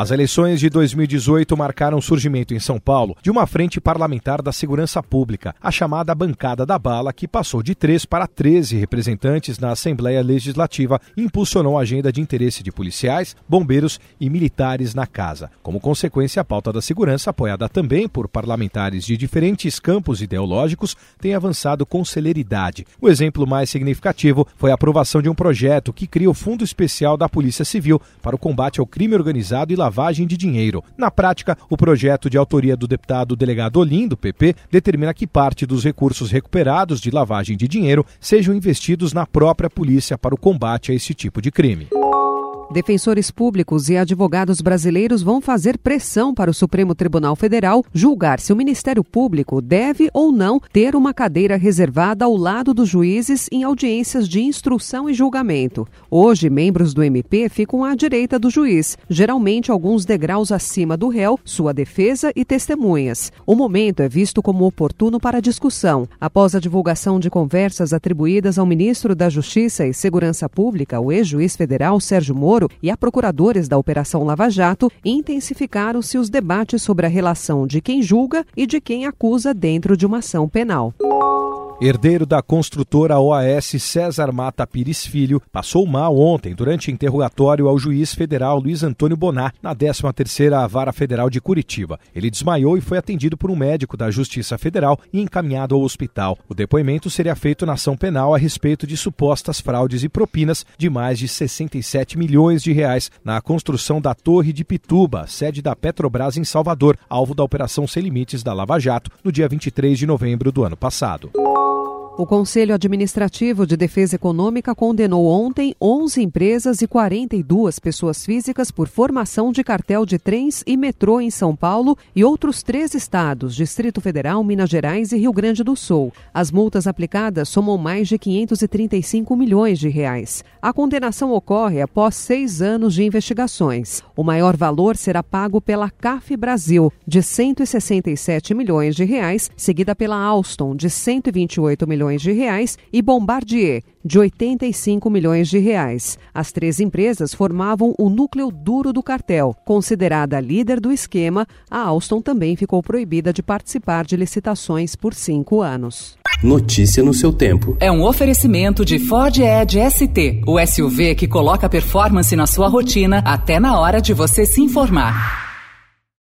As eleições de 2018 marcaram o surgimento em São Paulo de uma frente parlamentar da segurança pública, a chamada Bancada da Bala, que passou de 3 para 13 representantes na Assembleia Legislativa e impulsionou a agenda de interesse de policiais, bombeiros e militares na casa. Como consequência, a pauta da segurança, apoiada também por parlamentares de diferentes campos ideológicos, tem avançado com celeridade. O exemplo mais significativo foi a aprovação de um projeto que cria o Fundo Especial da Polícia Civil para o combate ao crime organizado e lavagem de dinheiro. Na prática, o projeto de autoria do deputado delegado Olim, do PP, determina que parte dos recursos recuperados de lavagem de dinheiro sejam investidos na própria polícia para o combate a esse tipo de crime. Defensores públicos e advogados brasileiros vão fazer pressão para o Supremo Tribunal Federal julgar se o Ministério Público deve ou não ter uma cadeira reservada ao lado dos juízes em audiências de instrução e julgamento. Hoje, membros do MP ficam à direita do juiz, geralmente alguns degraus acima do réu, sua defesa e testemunhas. O momento é visto como oportuno para discussão. Após a divulgação de conversas atribuídas ao ministro da Justiça e Segurança Pública, o ex-juiz federal Sérgio Moro, Moro e a procuradores da Operação Lava Jato, intensificaram-se os debates sobre a relação de quem julga e de quem acusa dentro de uma ação penal. Herdeiro da construtora OAS César Mata Pires Filho passou mal ontem durante interrogatório ao juiz federal Luiz Antônio Bonar na 13ª Vara Federal de Curitiba. Ele desmaiou e foi atendido por um médico da Justiça Federal e encaminhado ao hospital. O depoimento seria feito na ação penal a respeito de supostas fraudes e propinas de mais de 67 milhões de reais na construção da Torre de Pituba, sede da Petrobras em Salvador, alvo da Operação Sem Limites da Lava Jato, no dia 23 de novembro do ano passado. O Conselho Administrativo de Defesa Econômica condenou ontem 11 empresas e 42 pessoas físicas por formação de cartel de trens e metrô em São Paulo e outros três estados, Distrito Federal, Minas Gerais e Rio Grande do Sul. As multas aplicadas somam mais de 535 milhões de reais. A condenação ocorre após seis anos de investigações. O maior valor será pago pela CAF Brasil, de 167 milhões de reais, seguida pela Alstom, de 128 milhões milhões de reais e Bombardier, de 85 milhões de reais. As três empresas formavam o núcleo duro do cartel. Considerada líder do esquema, a Alstom também ficou proibida de participar de licitações por cinco anos. Notícia no seu tempo. É um oferecimento de Ford Edge ST, o SUV que coloca performance na sua rotina até na hora de você se informar.